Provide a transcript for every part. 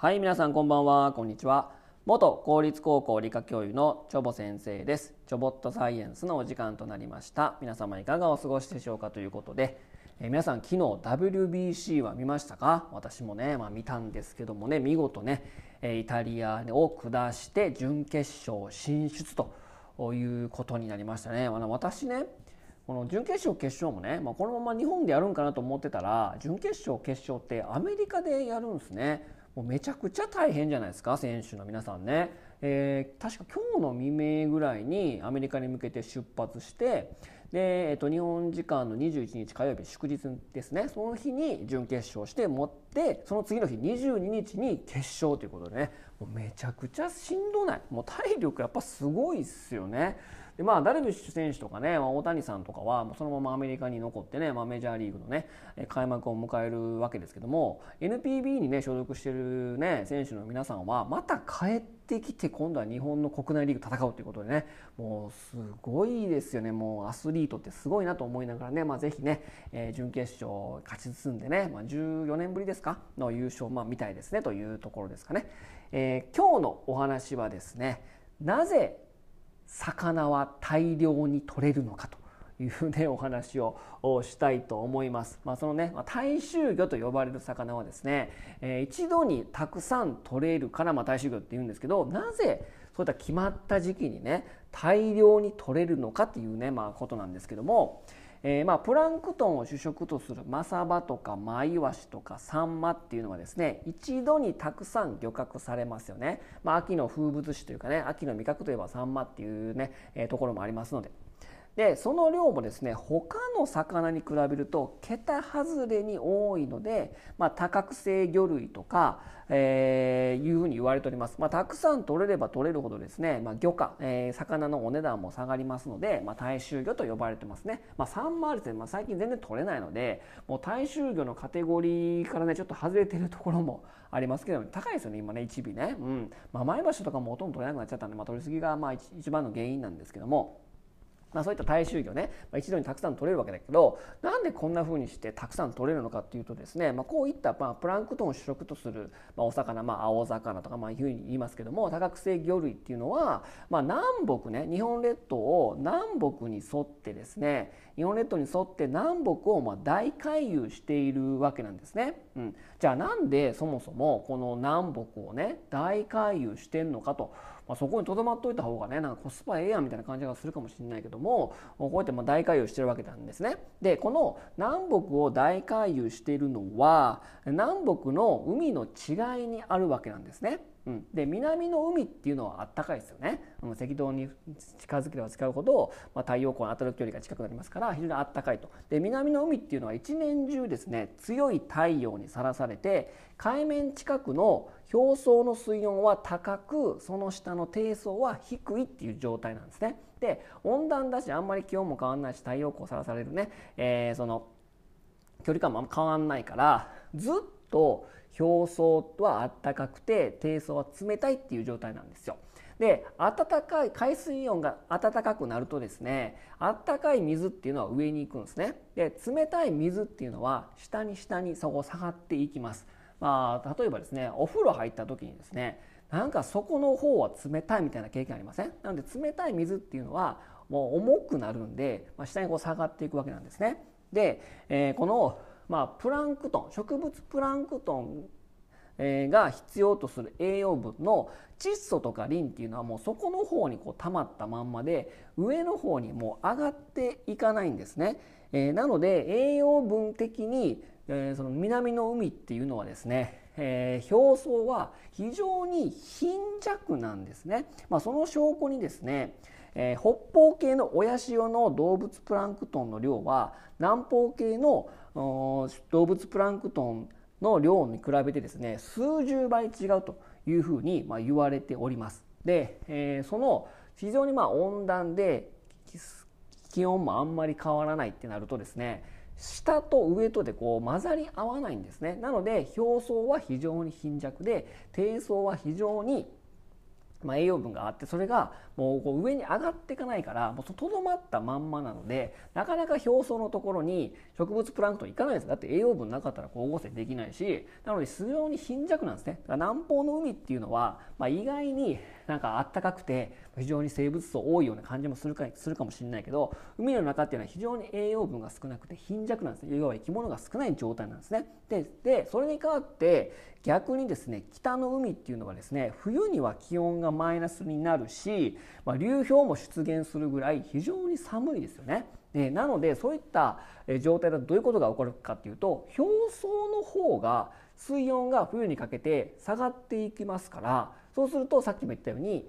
はい皆さんこんばんはこんにちは。元公立高校理科教諭のチョボ先生です。チョボットサイエンスのお時間となりました。皆様いかがお過ごしでしょうかということで、えー、皆さん昨日 WBC は見ましたか？私もね、まあ、見たんですけどもね見事ねイタリアを下して準決勝進出ということになりましたね、まあ、私ねこの準決勝決勝もね、まあ、このまま日本でやるんかなと思ってたら準決勝決勝ってアメリカでやるんですね。もうめちゃくちゃ大変じゃないですか選手の皆さんね、えー、確か今日の未明ぐらいにアメリカに向けて出発してで、えっと、日本時間の21日火曜日祝日ですね。その日に準決勝して持ってその次の日22日に決勝ということでね。もうめちゃくちゃしんどない。もう体力やっぱすごいっすよね。でまあ、ダルビッシュ選手とかね、ま、大谷さんとかはそのままアメリカに残ってね、まあ、メジャーリーグのね開幕を迎えるわけですけども NPB にね所属してるね選手の皆さんはまた帰ってきて今度は日本の国内リーグ戦うということでねもうすごいですよね。もうアスリートってすごいなと思いながらね、まあ、ぜひね、えー、準決勝勝ち進んでね、まあ、14年ぶりですか？の優勝、まあ、みたいですねというところですかね、えー、今日のお話はですねなぜ魚は大量に取れるのかというねお話をしたいと思います。まあ、そのね大衆魚と呼ばれる魚はですね、えー、一度にたくさん取れるからまあ大衆魚って言うんですけどなぜそういった決まった時期にね大量に取れるのかっていうねまあことなんですけども、えー、まあプランクトンを主食とするマサバとかマイワシとかサンマっていうのはですね一度にたくさん漁獲されますよね、まあ、秋の風物詩というかね秋の味覚といえばサンマっていうね、えー、ところもありますので。でその量もですね他の魚に比べると桁外れに多いので、まあ、多角性魚類とか、えー、いうふうに言われております、まあ、たくさん取れれば取れるほどですね、まあ、魚価、えー、魚のお値段も下がりますので、まあ、大衆魚と呼ばれてますね、まあ、サンマはですね、まあ、最近全然取れないのでもう大衆魚のカテゴリーからねちょっと外れてるところもありますけど高いですよね今ね1尾ね、うん。まあ、前橋とかもほとんど取れなくなっちゃったんで、まあ、取りすぎがまあ一番の原因なんですけども。まあ、そういった大衆魚ね、まあ、一度にたくさん取れるわけだけどなんでこんな風にしてたくさん取れるのかっていうとですね、まあ、こういったまあプランクトンを主食とする、まあ、お魚、まあ、青魚とかまあいうふうに言いますけども多角性魚類っていうのは、まあ、南北ね日本列島を南北に沿ってですね日本列島に沿って南北をまあ大回遊しているわけなんですね。うん、じゃあなんでそもそもこの南北をね大回遊してんのかと。まあ、そこにとどまっといた方がねなんかコスパええやんみたいな感じがするかもしれないけどもこうやってまあ大回遊してるわけなんですね。でこの南北を大回遊しているのは南北の海の違いにあるわけなんですね。うん、で南の海っていうのはあったかいですよね、うん、赤道に近づければ近うほど、まあ、太陽光の当たる距離が近くなりますから非常にあったかいと。で南の海っていうのは一年中ですね強い太陽にさらされて海面近くの表層の水温は高くその下の低層は低いっていう状態なんですね。で温暖だしあんまり気温も変わんないし太陽光さらされるね、えー、その距離感も変わんないからずっと表層はあったかくて低層は冷たいっていう状態なんですよ。で暖かい海水温が暖かくなるとですね暖かい水っていうのは上に行くんですね。で冷たい水っていうのは下に下にそこ下がっていきます。まあ例えばですねお風呂入った時にですねなんかそこの方は冷たいみたいな経験ありません？なので冷たい水っていうのはもう重くなるんで、まあ、下にこう下がっていくわけなんですね。で、えー、このまあ、プランクトン植物プランクトンが必要とする栄養分の窒素とかリンっていうのはもうそこの方にこう溜まったまんまで上の方にもう上がっていかないんですね。えー、なので栄養分的に、えー、その南の海っていうのはですね、えー、表層は非常に貧弱なんですね。まあ、その証拠にですね、えー、北方系の親潮の動物プランクトンの量は南方系の動物プランクトンの量に比べてですね数十倍違うというふうにま言われております。で、えー、その非常にま温暖で気温もあんまり変わらないってなるとですね下と上とでこう混ざり合わないんですねなので表層は非常に貧弱で低層は非常にまあ、栄養分があってそれがもうこう上に上がっていかないからもうとどまったまんまなのでなかなか表層のところに植物プランクトンいかないですだって栄養分なかったら光合成できないしなので非常に貧弱なんですね。だから南方の海っていうのは、まあ、意外になんかあったかくて非常に生物層多いような感じもするかするかもしれないけど海の中っていうのは非常に栄養分が少なくて貧弱なんですね。要は生き物が少ない状態なんですね。ででそれに代わって逆にですね北の海っていうのはですね冬には気温がマイナスになるし、まあ、流氷も出現するぐらい非常に寒いですよね。でなのでそういった状態だとどういうことが起こるかっていうと表層の方が水温が冬にかけて下がっていきますからそうするとさっきも言ったように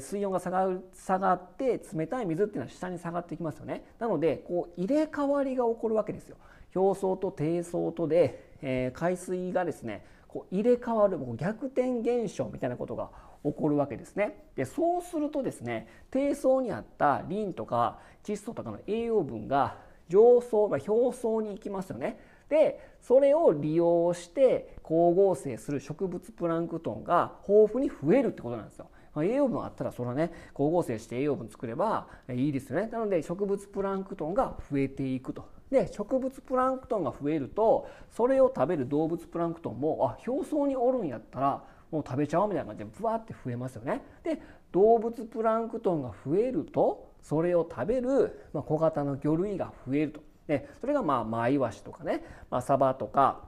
水温が下がる下がって冷たい水っていうのは下に下がっていきますよねなのでこう入れ替わりが起こるわけですよ表層と低層とで、えー、海水がですねこう入れ替わる逆転現象みたいなことが起こるわけですね。でそうするとですね低層にあったリンとか窒素とかの栄養分が上層、まあ、表層に行きますよね。でそれを利用して光合成する植物プランクトンが豊富に増えるってことなんですよ。ま、栄養分あったらそれはね光合成して栄養分作ればいいですよね。なので植物プランクトンが増えていくと。で植物プランクトンが増えるとそれを食べる動物プランクトンもあ表層におるんやったらもう食べちゃおうみたいな感じでブワーって増えますよね。で動物プランクトンが増えるとそれを食べる、ま、小型の魚類が増えると。でそれがまあマイワシとかね、まあ、サバとか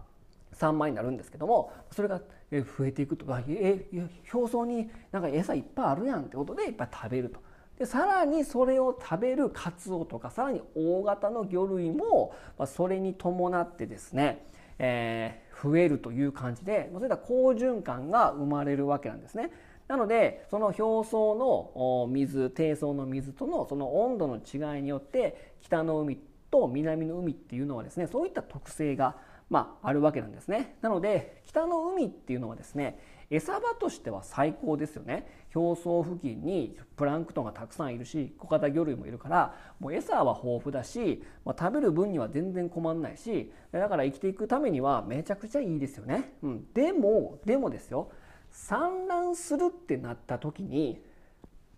サンマになるんですけどもそれが増えていくとえ表層になんか餌いっぱいあるやんってことでいっぱい食べると。でさらにそれを食べるカツオとかさらに大型の魚類も、まあ、それに伴ってですね、えー、増えるという感じでそういった好循環が生まれるわけなんですね。なのでその表層の水低層の水とのその温度の違いによって北の海と南の海っていうのはですねそういった特性がまあ、あるわけなんですね。なので北の海っていうのはですね餌場としては最高ですよね。表層付近にプランクトンがたくさんいるし小型魚類もいるからもう餌は豊富だし、まあ、食べる分には全然困んないしだから生きていくためにはめちゃくちゃいいですよね、うん、でもでもですよ産卵するってなった時に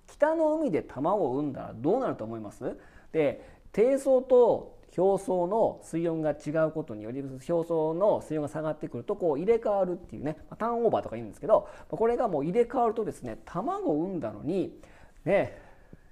北の海で卵を産んだらどうなると思います？で低層と表層の水温が違うことにより表層の水温が下がってくるとこう入れ替わるっていうねターンオーバーとか言うんですけどこれがもう入れ替わるとですね卵を産んだのにね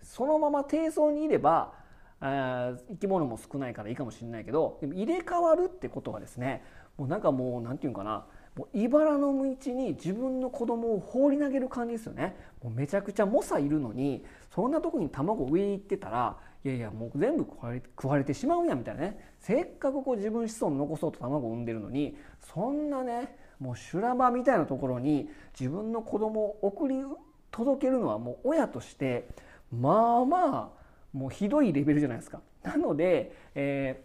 そのまま低層にいれば生き物も少ないからいいかもしれないけどでも入れ替わるってことはですねもうなんかもう何て言うかなもう茨の道に自分の子供を放り投げる感じですよねもうめちゃくちゃ猛者いるのにそんなとこに卵上行ってたらいやいやもう全部食われ食われてしまうんやみたいなねせっかくこう自分子孫残そうと卵を産んでるのにそんなねもう修羅場みたいなところに自分の子供を送り届けるのはもう親としてまあまあもうひどいレベルじゃないですか。なので、え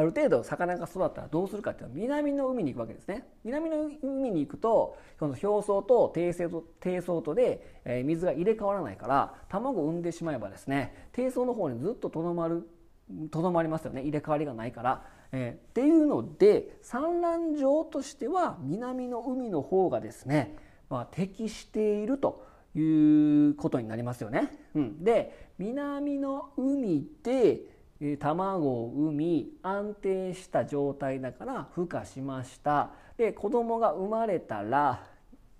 ある程度魚が育ったらどうするかっていうと南の海に行くわけですね南の海に行くとこの表層と低層と低層とで、え水が入れ替わらないから卵を産んでしまえばですね低層の方にずっととどまるとどまりますよね入れ替わりがないから。えー、っていうので産卵場としては南の海の方がですね、まあ、適しているということになりますよね。うん、で南の海で卵を産み安定した状態だから孵化しましたで子供が生まれたら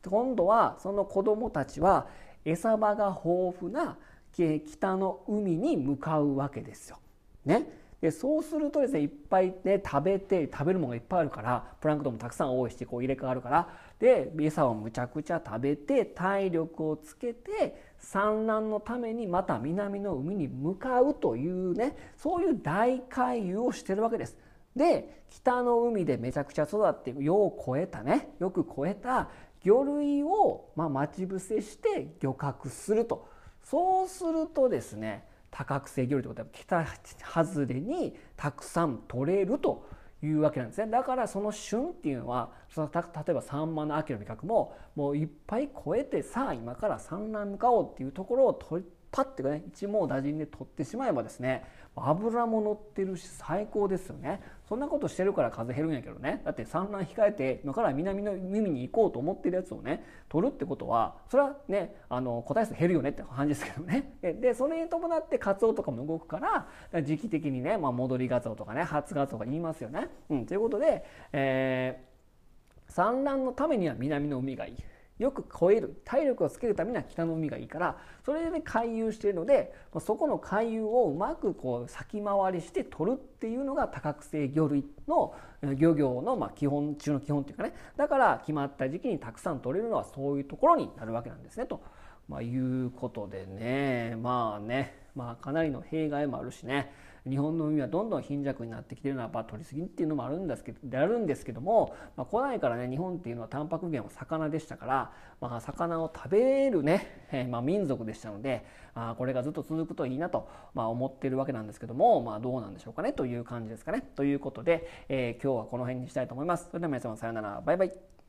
今度はその子供たちは餌場が豊富な北の海に向かうわけですよ。ね、でそうするとですねいっぱいね食べて食べるものがいっぱいあるからプランクトンもたくさん多いしこう入れ替わるからで餌をむちゃくちゃ食べて体力をつけて産卵のためにまた南の海に向かうというねそういう大回遊をしてるわけです。で北の海でめちゃくちゃ育ってよう超えたねよく超えた魚類を、まあ、待ち伏せして漁獲するとそうするとですね多角性魚類ということは北外れにたくさん取れるというわけなんですね。だからその旬っていうのはその例えばサンマの秋の味覚ももういっぱい超えてさあ今から産卵向かおうっていうところを取パッてね一網打尽で取ってしまえばですね油も乗ってるし最高ですよね。そんなことしてるから風邪減るんやけどね。だって産卵控えて今から南の海に行こうと思ってるやつをね取るってことはそれはねあの個体数減るよねって感じですけどね。でそれに伴ってカツオとかも動くから時期的にね、まあ、戻りガツオとかね初ガツオが言いますよね、うん、ということで、えー、産卵のためには南の海がいい。よく超える。体力をつけるためには北の海がいいからそれでね回遊しているのでそこの回遊をうまくこう先回りして取るっていうのが多角性魚類の漁業のま基本中の基本っていうかね。だから決まった時期にたくさん取れるのはそういうところになるわけなんですねと、まあ、いうことでね。まあね。まあかなりの弊害もあるしね。日本の海はどんどん貧弱になってきてるのはやっぱ取りすぎっていうのもあるんですけどであるんですけども、まあ、古代からね日本っていうのはタンパク源は魚でしたから、まあ、魚を食べるね、えー、まあ、民族でしたのであこれがずっと続くといいなと、まあ、思ってるわけなんですけども、まあ、どうなんでしょうかねという感じですかね。ということで、えー、今日はこの辺にしたいと思います。それでは皆様さようならバイバイ。